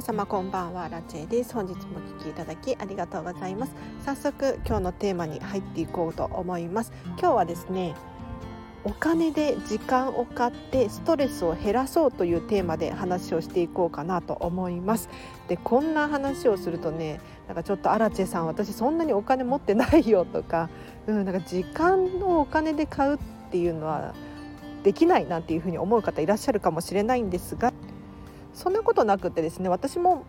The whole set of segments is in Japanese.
皆様こんばんはラチェです。本日もお聞きいただきありがとうございます。早速今日のテーマに入っていこうと思います。今日はですねお金で時間を買ってストレスを減らそうというテーマで話をしていこうかなと思います。でこんな話をするとねなんかちょっとアラチェさん私そんなにお金持ってないよとか、うん、なんか時間をお金で買うっていうのはできないなんていうふうに思う方いらっしゃるかもしれないんですがそんなことなくてですね私も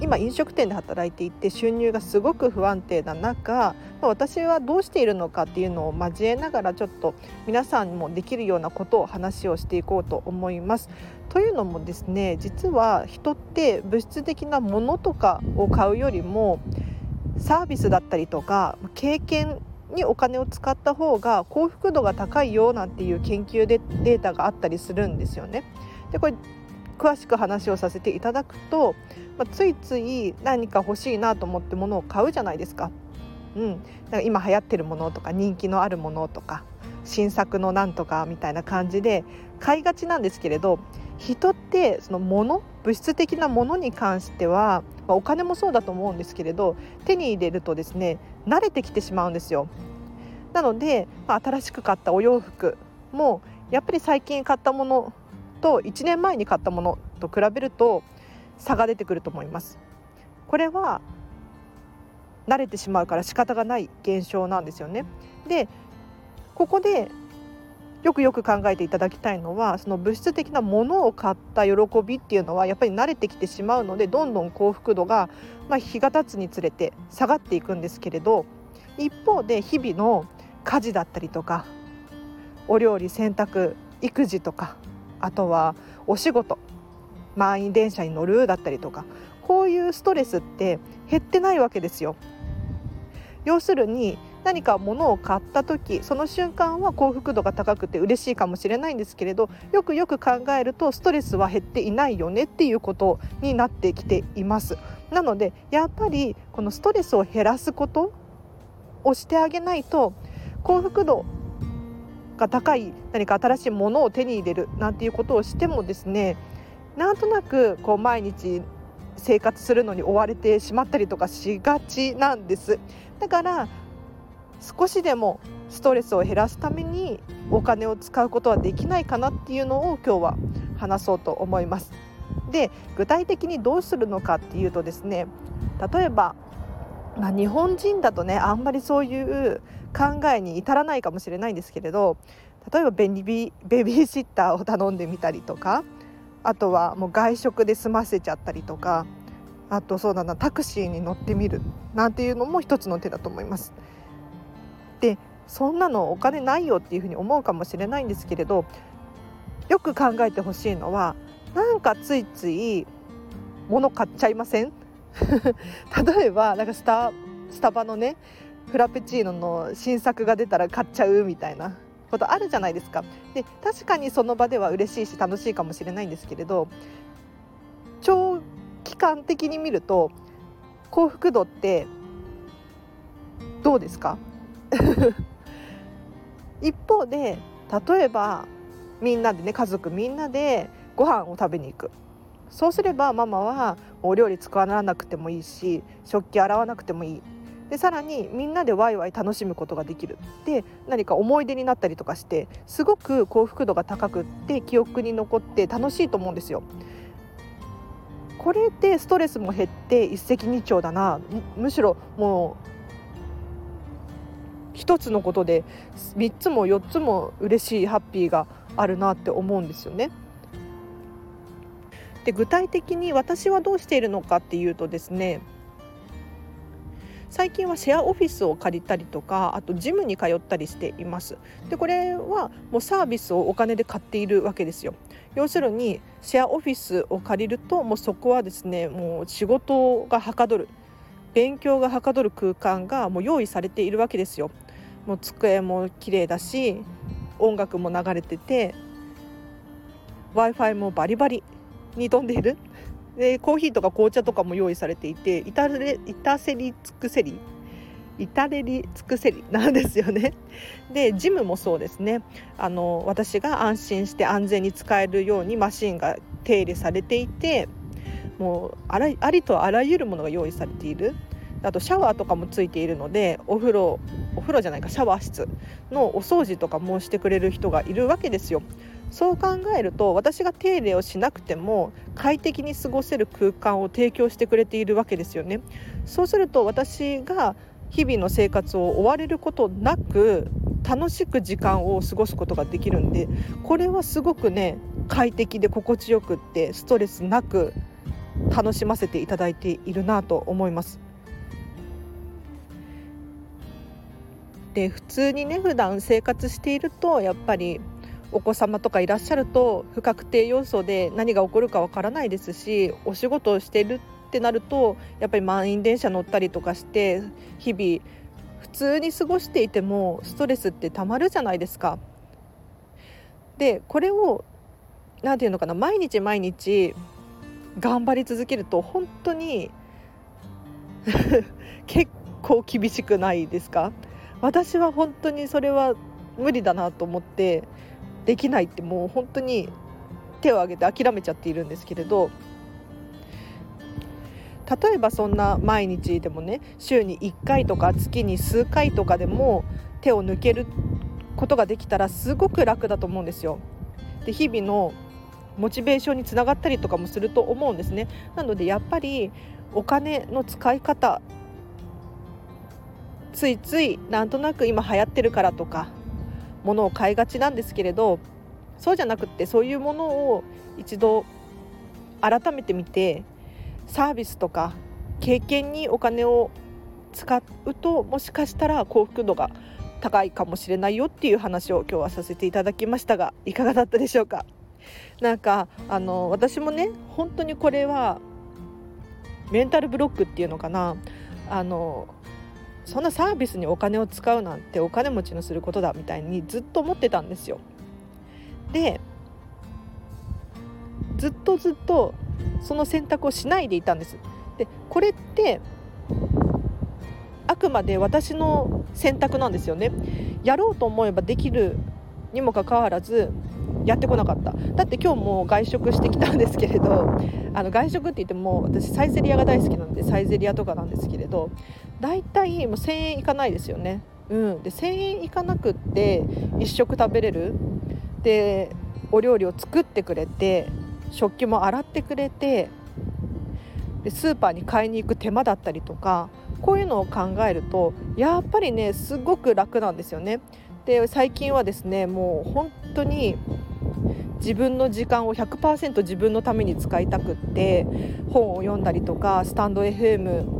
今飲食店で働いていて収入がすごく不安定な中私はどうしているのかっていうのを交えながらちょっと皆さんにもできるようなことを話をしていこうと思います。というのもですね実は人って物質的なものとかを買うよりもサービスだったりとか経験にお金を使った方が幸福度が高いよなんていう研究でデータがあったりするんですよね。でこれ詳しく話をさせていただくと、まあ、ついつい何か欲しいなと思って物を買うじゃないですか。うん、か今流行ってるものとか人気のあるものとか新作のなんとかみたいな感じで買いがちなんですけれど人ってそのもの物質的なものに関しては、まあ、お金もそうだと思うんですけれど手に入れるとですね慣れてきてしまうんですよ。なので、まあ、新しく買ったお洋服もやっぱり最近買ったものと1年前に買ったものと比べると差が出てくると思います。これは慣れてしまうから仕方がない現象なんですよね。でここでよくよく考えていただきたいのはその物質的なものを買った喜びっていうのはやっぱり慣れてきてしまうのでどんどん幸福度が、まあ、日が経つにつれて下がっていくんですけれど一方で日々の家事だったりとかお料理洗濯育児とかあとはお仕事満員電車に乗るだったりとかこういうストレスって減ってないわけですよ。要するに何か物を買った時その瞬間は幸福度が高くて嬉しいかもしれないんですけれどよくよく考えるとストレスは減っていないよねっていうことになってきています。なのでやっぱりこのストレスを減らすことをしてあげないと幸福度が高い何か新しいものを手に入れるなんていうことをしてもですねなんとなくこう毎日生活するのに追われてしまったりとかしがちなんです。だから少しでもストレスを減らすためにお金を使うことはできないかなっていうのを今日は話そうと思います。で具体的にどうするのかっていうとですね例えばまあ、日本人だとねあんまりそういう考えに至らないかもしれないんですけれど例えばベビベビーシッターを頼んでみたりとかあとはもう外食で済ませちゃったりとかあとそうだなタクシーに乗ってみるなんていうのも一つの手だと思います。でそんなのお金ないよっていうふうに思うかもしれないんですけれどよく考えてほしいのはなんかついつい物買っちゃいません？例えばなんかスタスタバのねフラペチーノの新作が出たら買っちゃうみたいなことあるじゃないですか。で確かにその場では嬉しいし楽しいかもしれないんですけれど長期間的に見ると幸福度ってどうですか？一方で例えばみんなでね家族みんなでご飯を食べに行くそうすればママはお料理使わなくてもいいし食器洗わなくてもいいでさらにみんなでワイワイ楽しむことができるで何か思い出になったりとかしてすごく幸福度が高くって記憶に残って楽しいと思うんですよ。これでストレスも減って一石二鳥だなむしろもう一つのことで3つも4つも嬉しいハッピーがあるなって思うんですよね。で具体的に私はどうしているのかっていうとですね最近はシェアオフィスを借りたりとかあとジムに通ったりしています。でこれはもうサービスをお金で買っているわけですよ。要するにシェアオフィスを借りるともうそこはですねもう仕事がはかどる勉強がはかどる空間がもう用意されているわけですよ。もう机も綺麗だし音楽も流れてて w i f i もバリバリ。に飛んでいる。でコーヒーとか紅茶とかも用意されていて至れ至せり尽くせり。至れり尽くせり。なんですよね。でジムもそうですね。あの私が安心して安全に使えるようにマシンが手入れされていてもうあらありとあらゆるものが用意されている。あとシャワーとかもついているのでお風呂お風呂じゃないかシャワー室のお掃除とかもしてくれる人がいるわけですよ。そう考えると私が手入れをしなくても快適に過ごせる空間を提供してくれているわけですよね。そうすると私が日々の生活を追われることなく楽しく時間を過ごすことができるんでこれはすごくね快適で心地よくってストレスなく楽しませていただいているなと思います。で普通にね普段生活しているとやっぱりお子様とかいらっしゃると不確定要素で何が起こるかわからないですしお仕事をしているってなるとやっぱり満員電車乗ったりとかして日々普通に過ごしていてもストレスってたまるじゃないですか。でこれを何て言うのかな毎日毎日頑張り続けると本当に 結構厳しくないですか？私は本当にそれは無理だなと思ってできないってもう本当に手を挙げて諦めちゃっているんですけれど例えばそんな毎日でもね週に1回とか月に数回とかでも手を抜けることができたらすごく楽だと思うんですよ。で日々のモチベーションにつながったりとかもすると思うんですね。なのでやっぱりお金の使い方ついついなんとなく今流行ってるからとかものを買いがちなんですけれどそうじゃなくってそういうものを一度改めてみてサービスとか経験にお金を使うともしかしたら幸福度が高いかもしれないよっていう話を今日はさせていただきましたがいかがだったでしょうか？なんかあの私もね本当にこれはメンタルブロックっていうのかな。あのそんなサービスにお金を使うなんてお金持ちのすることだみたいにずっと思ってたんですよ。でずっとずっとその選択をしないでいたんです。でこれってあくまで私の選択なんですよね。やろうと思えばできるにもかかわらずやってこなかっただって今日も外食してきたんですけれどあの外食って言っても私サイゼリヤが大好きなんでサイゼリヤとかなんですけれど大体もう1,000円いかないですよね。うん、で1,000円いかなくって1食食べれるでお料理を作ってくれて食器も洗ってくれてでスーパーに買いに行く手間だったりとかこういうのを考えるとやっぱりねすごく楽なんですよね。で最近はですねもう本当に自分の時間を100%自分のために使いたくって本を読んだりとかスタンド FM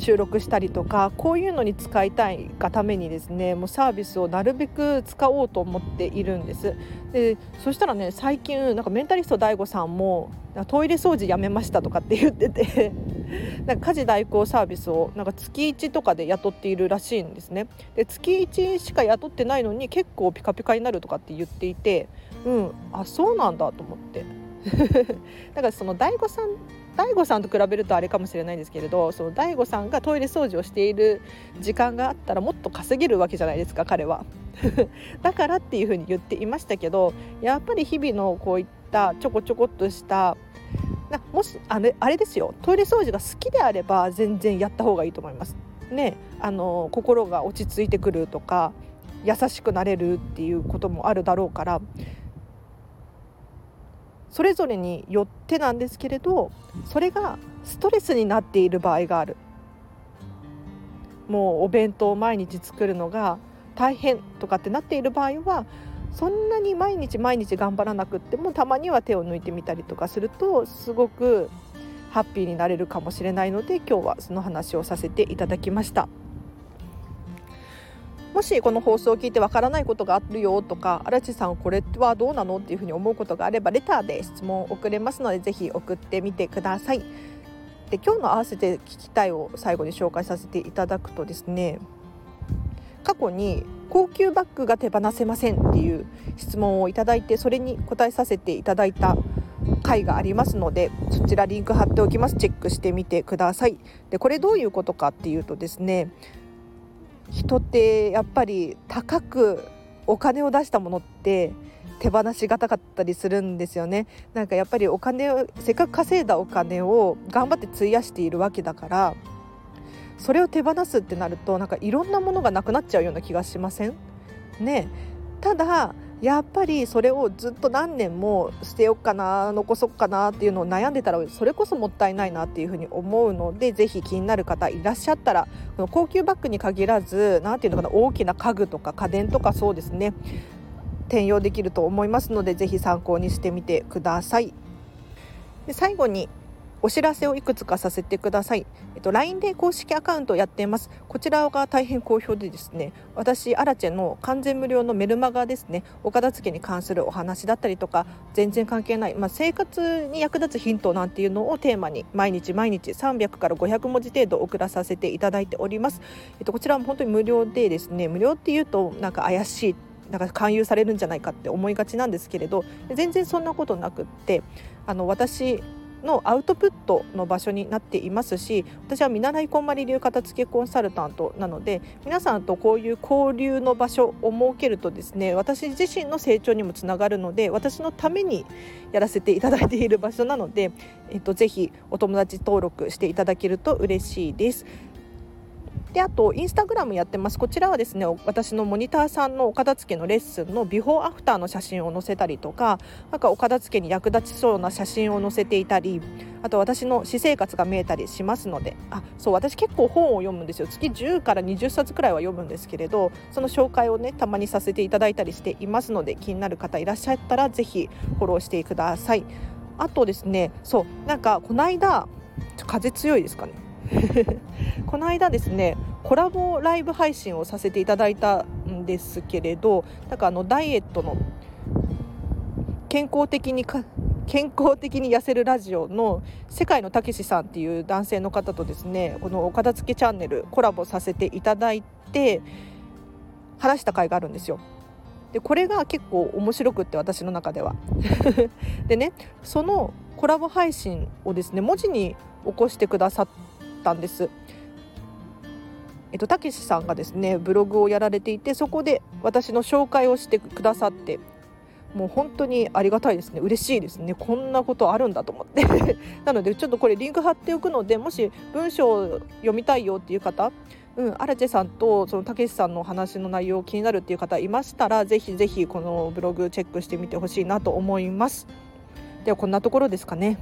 収録したりとかこういうのに使いたいがためにですねもうサービスをなるべく使おうと思っているんです。でそしたらね最近なんかメンタリスト DAIGO さんもトイレ掃除やめましたとかって言ってて なんか家事代行サービスをなんか月1とかで雇っているらしいんですね。で月1しか雇ってないのに結構ピカピカになるとかって言っていてうんあそうなんだと思って。だからその DAIGO さん大悟さんと比べるとあれかもしれないんですけれどその大悟さんがトイレ掃除をしている時間があったらもっと稼げるわけじゃないですか彼は。だからっていうふうに言っていましたけどやっぱり日々のこういったちょこちょこっとしたなもしあれあれですよトイレ掃除が好きであれば全然やった方がいいと思います。ねあの心が落ち着いてくるとか優しくなれるっていうこともあるだろうからそれぞれによってなんですけれどそれがストレスになっている場合があるもうお弁当を毎日作るのが大変とかってなっている場合はそんなに毎日毎日頑張らなくってもたまには手を抜いてみたりとかするとすごくハッピーになれるかもしれないので今日はその話をさせていただきました。もしこの放送を聞いてわからないことがあるよとか荒地さんこれはどうなのっていうふうに思うことがあればレターで質問を送れますのでぜひ送ってみてください。で今日の合わせて聞きたいを最後に紹介させていただくとですね過去に高級バッグが手放せませんっていう質問をいただいてそれに答えさせていただいた回がありますのでそちらリンク貼っておきますチェックしてみてくださいでこれどういうことかっていうとですね人ってやっぱり高くお金を出したものって手放しがたかったりするんですよね。なんかやっぱりお金をせっかく稼いだお金を頑張って費やしているわけだからそれを手放すってなるとなんかいろんなものがなくなっちゃうような気がしません？ねただやっぱりそれをずっと何年も捨てようかな残そうかなっていうのを悩んでたらそれこそもったいないなっていうふうに思うのでぜひ気になる方いらっしゃったらこの高級バッグに限らず何ていうのかな大きな家具とか家電とかそうですね転用できると思いますのでぜひ参考にしてみてください。で最後にお知らせをいくつかさせてください。えっと、LINE で公式アカウントをやっています。こちらが大変好評でですね、私、アラチェの完全無料のメルマガですね、お片付けに関するお話だったりとか、全然関係ない、まあ、生活に役立つヒントなんていうのをテーマに、毎日毎日300から500文字程度送らさせていただいております。えっと、こちらも本当に無料でですね、無料っていうとなんか怪しいなんか勧誘されるんじゃないかって思いがちなんですけれど全然そんなことなくってあの私のアウトプットの場所になっていますし私は見習いこんまり流片付けコンサルタントなので皆さんとこういう交流の場所を設けるとですね私自身の成長にもつながるので私のためにやらせていただいている場所なので、えっと、ぜひお友達登録していただけると嬉しいです。であとインスタグラムやってます。こちらはですね私のモニターさんのお片付けのレッスンのビフォーアフターの写真を載せたりとかなんかお片付けに役立ちそうな写真を載せていたりあと私の私生活が見えたりしますのであそう私結構本を読むんですよ。月10から20冊くらいは読むんですけれどその紹介をねたまにさせていただいたりしていますので気になる方いらっしゃったらぜひフォローしてください。あとですねそうなんかこの間風強いですかね？この間ですねコラボライブ配信をさせていただいたんですけれどなんかあのダイエットの健康的にか健康的に痩せるラジオの世界のたけしさんっていう男性の方とですねこのお片付けチャンネルコラボさせていただいて話した回があるんですよ。でこれが結構面白くって私の中では。でねそのコラボ配信をですね文字に起こしてくださったんです。えっと、たけしさんがですねブログをやられていてそこで私の紹介をしてくださってもう本当にありがたいですね。嬉しいですね。こんなことあるんだと思って。なのでちょっとこれリンク貼っておくのでもし文章を読みたいよっていう方うん、アラチェさんとそのたけしさんのお話の内容気になるっていう方いましたらぜひぜひこのブログチェックしてみてほしいなと思います。ではこんなところですかね。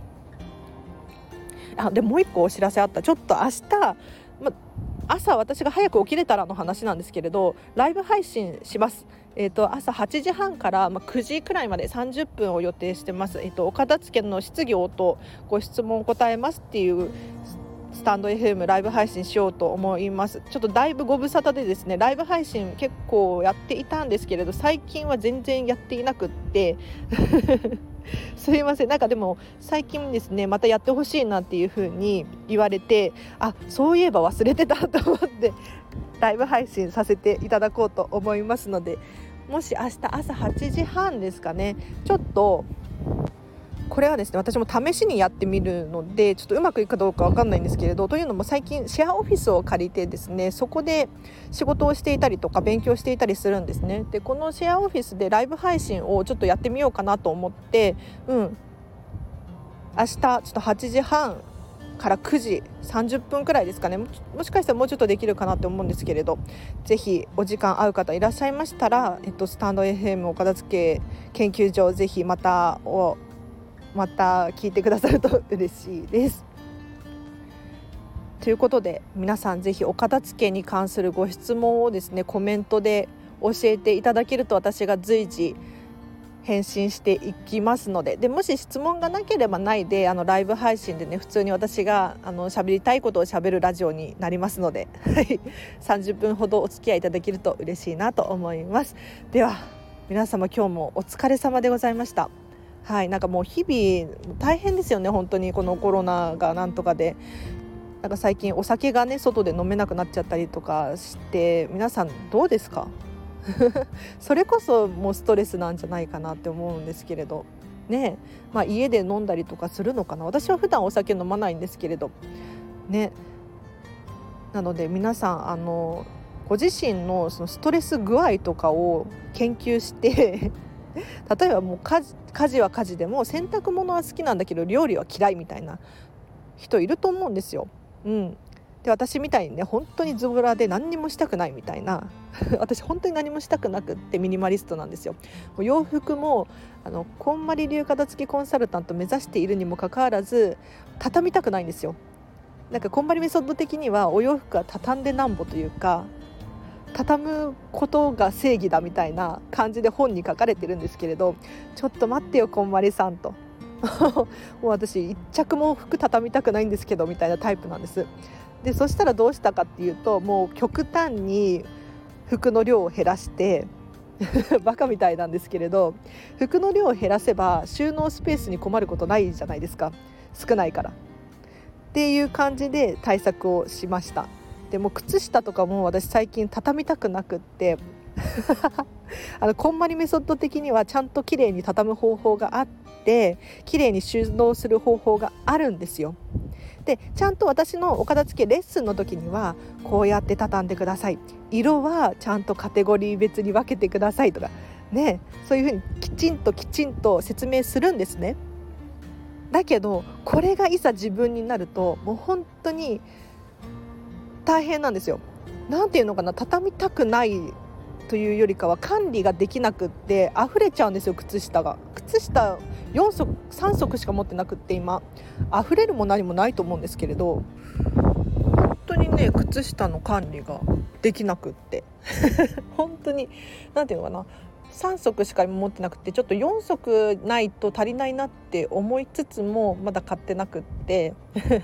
あでもう一個お知らせあったちょっと明日、ま、朝私が早く起きれたらの話なんですけれどライブ配信します。えーと、朝8時半から、ま9時くらいまで30分を予定してます。えーと、お片付けの質疑とご質問答えますっていうスタンド FM ライブ配信しようと思いますちょっとだいぶご無沙汰でですねライブ配信結構やっていたんですけれど最近は全然やっていなくって すいません。なんかでも最近ですねまたやってほしいなっていう風に言われてあそういえば忘れてたと思って ライブ配信させていただこうと思いますのでもし明日朝8時半ですかねちょっとこれはですね私も試しにやってみるのでちょっとうまくいくかどうか分かんないんですけれどというのも最近シェアオフィスを借りてですねそこで仕事をしていたりとか勉強していたりするんですね。でこのシェアオフィスでライブ配信をちょっとやってみようかなと思ってうん。明日ちょっと8時半から9時30分くらいですかね。もしかしたらもうちょっとできるかなと思うんですけれどぜひお時間合う方いらっしゃいましたら、えっと、スタンド FM お片付け研究所ぜひまたおまた聞いてくださると嬉しいです。ということで皆さんぜひお片付けに関するご質問をですねコメントで教えていただけると私が随時返信していきますのででもし質問がなければないであのライブ配信でね普通に私があの喋りたいことをしゃべるラジオになりますので30分ほどお付き合いいただけると嬉しいなと思います。では皆様今日もお疲れ様でございました。はいなんかもう日々大変ですよね本当にこのコロナがなんとかで。なんか最近お酒がね外で飲めなくなっちゃったりとかして皆さんどうですか？それこそもうストレスなんじゃないかなって思うんですけれど。ねまあ、家で飲んだりとかするのかな？私は普段お酒飲まないんですけれど。ねなので皆さんあのご自身のそのストレス具合とかを研究して 例えばもう家事は家事でも洗濯物は好きなんだけど料理は嫌いみたいな人いると思うんですよ。うん、で私みたいにね本当にズボラで何にもしたくないみたいな 私本当に何もしたくなくってミニマリストなんですよ。洋服もあのこんまり流片付きコンサルタント目指しているにもかかわらず畳みたくないんですよ。なんかこんまりメソッド的にはお洋服は畳んでなんぼというか畳むことが正義だみたいな感じで本に書かれてるんですけれどちょっと待ってよこんまりさんと。もう私一着も服畳みたくないんですけどみたいなタイプなんです。でそしたらどうしたかっていうともう極端に服の量を減らして バカみたいなんですけれど服の量を減らせば収納スペースに困ることないじゃないですか。少ないから。っていう感じで対策をしました。でも靴下とかも私最近畳みたくなくって あのこんまりメソッド的にはちゃんと綺麗に畳む方法があって綺麗に収納する方法があるんですよ。でちゃんと私のお片付けレッスンの時にはこうやって畳んでください色はちゃんとカテゴリー別に分けてくださいとかねそういうふうにきちんときちんと説明するんですね。だけどこれがいざ自分になるともう本当に大変なんですよ。なんていうのかな畳みたくないというよりかは管理ができなくって溢れちゃうんですよ靴下が。靴下4足3足しか持ってなくって今。溢れるも何もないと思うんですけれど本当にね靴下の管理ができなくって。本当に何ていうのかな。3足しか持ってなくてちょっと4足ないと足りないなって思いつつもまだ買ってなくって。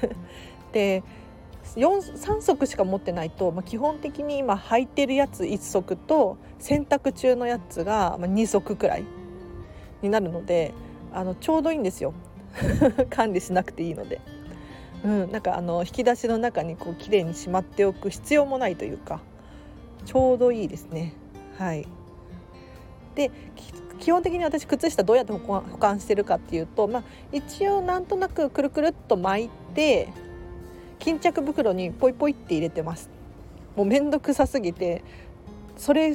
で3足しか持ってないと、まあ、基本的に今履いてるやつ1足と洗濯中のやつが2足くらいになるのであのちょうどいいんですよ 管理しなくていいので。うん、なんかあの引き出しの中にこう綺麗にしまっておく必要もないというかちょうどいいですね。はいで基本的に私靴下どうやって保管してるかっていうと、まあ、一応なんとなくくるくるっと巻いて巾着袋にポイポイって入れてますもうめんどくさすぎてそれ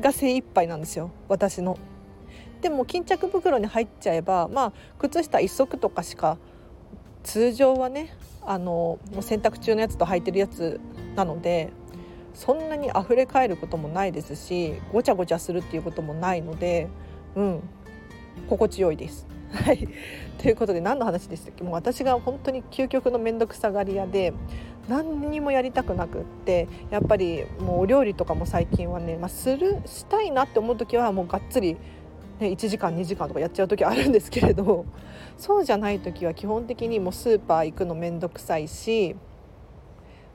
が精一杯なんですよ私のでも巾着袋に入っちゃえばまあ靴下1足とかしか通常はねあのもう洗濯中のやつと履いてるやつなのでそんなに溢れ返ることもないですしごちゃごちゃするっていうこともないのでうん心地よいです。はい、ということで何の話でしたっけ？もう私が本当に究極の面倒くさがり屋で何にもやりたくなくってやっぱりもうお料理とかも最近はね、まあ、するしたいなって思う時はもうがっつり、ね、1時間2時間とかやっちゃう時あるんですけれどそうじゃない時は基本的にもうスーパー行くの面倒くさいし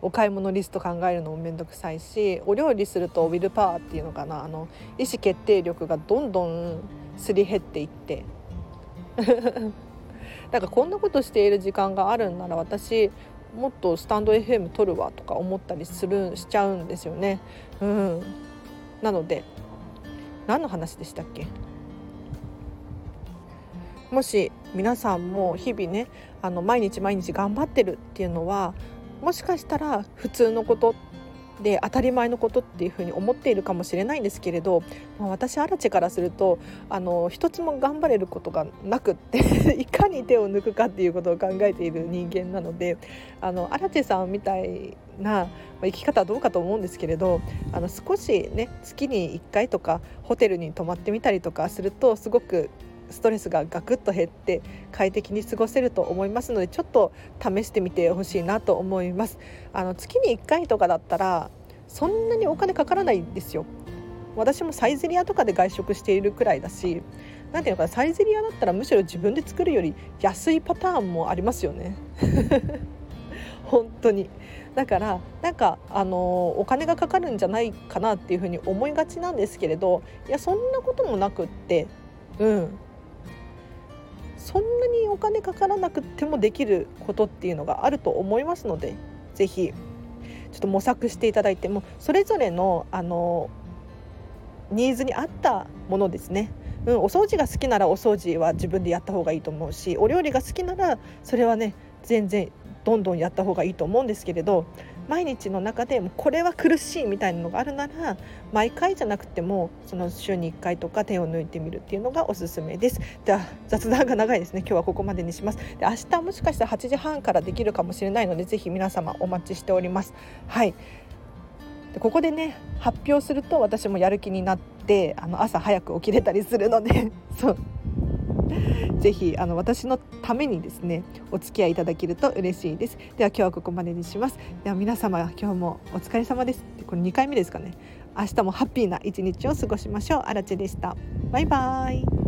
お買い物リスト考えるのも面倒くさいしお料理するとウィルパワーっていうのかな？あの意思決定力がどんどんすり減っていって なんかこんなことしている時間があるんなら私もっとスタンド FM 撮るわとか思ったりするしちゃうんですよね。うん、なので何の話でしたっけ？もし皆さんも日々ねあの毎日毎日頑張ってるっていうのはもしかしたら普通のことで当たり前のことっていうふうに思っているかもしれないんですけれど、まあ、私アラチェからするとあの一つも頑張れることがなくって いかに手を抜くかっていうことを考えている人間なのであのアラチェさんみたいな生き方はどうかと思うんですけれどあの少しね月に1回とかホテルに泊まってみたりとかするとすごくストレスがガクッと減って快適に過ごせると思いますのでちょっと試してみてほしいなと思います。あの月に1回とかだったらそんなにお金かからないんですよ。私もサイゼリアとかで外食しているくらいだし何ていうのかなサイゼリアだったらむしろ自分で作るより安いパターンもありますよね。本当に。だからなんかあのお金がかかるんじゃないかなっていうふうに思いがちなんですけれどいやそんなこともなくってうん。そんなにお金かからなくてもできることっていうのがあると思いますので是非ちょっと模索していただいてもそれぞれのあのニーズに合ったものですね。うん、お掃除が好きならお掃除は自分でやった方がいいと思うしお料理が好きならそれはね全然どんどんやった方がいいと思うんですけれど毎日の中でもこれは苦しいみたいなのがあるなら毎回じゃなくてもその週に1回とか手を抜いてみるっていうのがおすすめです。では雑談が長いですね。今日はここまでにします。で明日もしかしたら8時半からできるかもしれないのでぜひ皆様お待ちしております。はい。でここでね発表すると私もやる気になってあの朝早く起きれたりするので そう。ぜひあの私のためにですねお付き合いいただけると嬉しいです。では今日はここまでにします。では皆様今日もお疲れ様です。これ2回目ですかね。明日もハッピーな一日を過ごしましょう。あらちでした。バイバイ。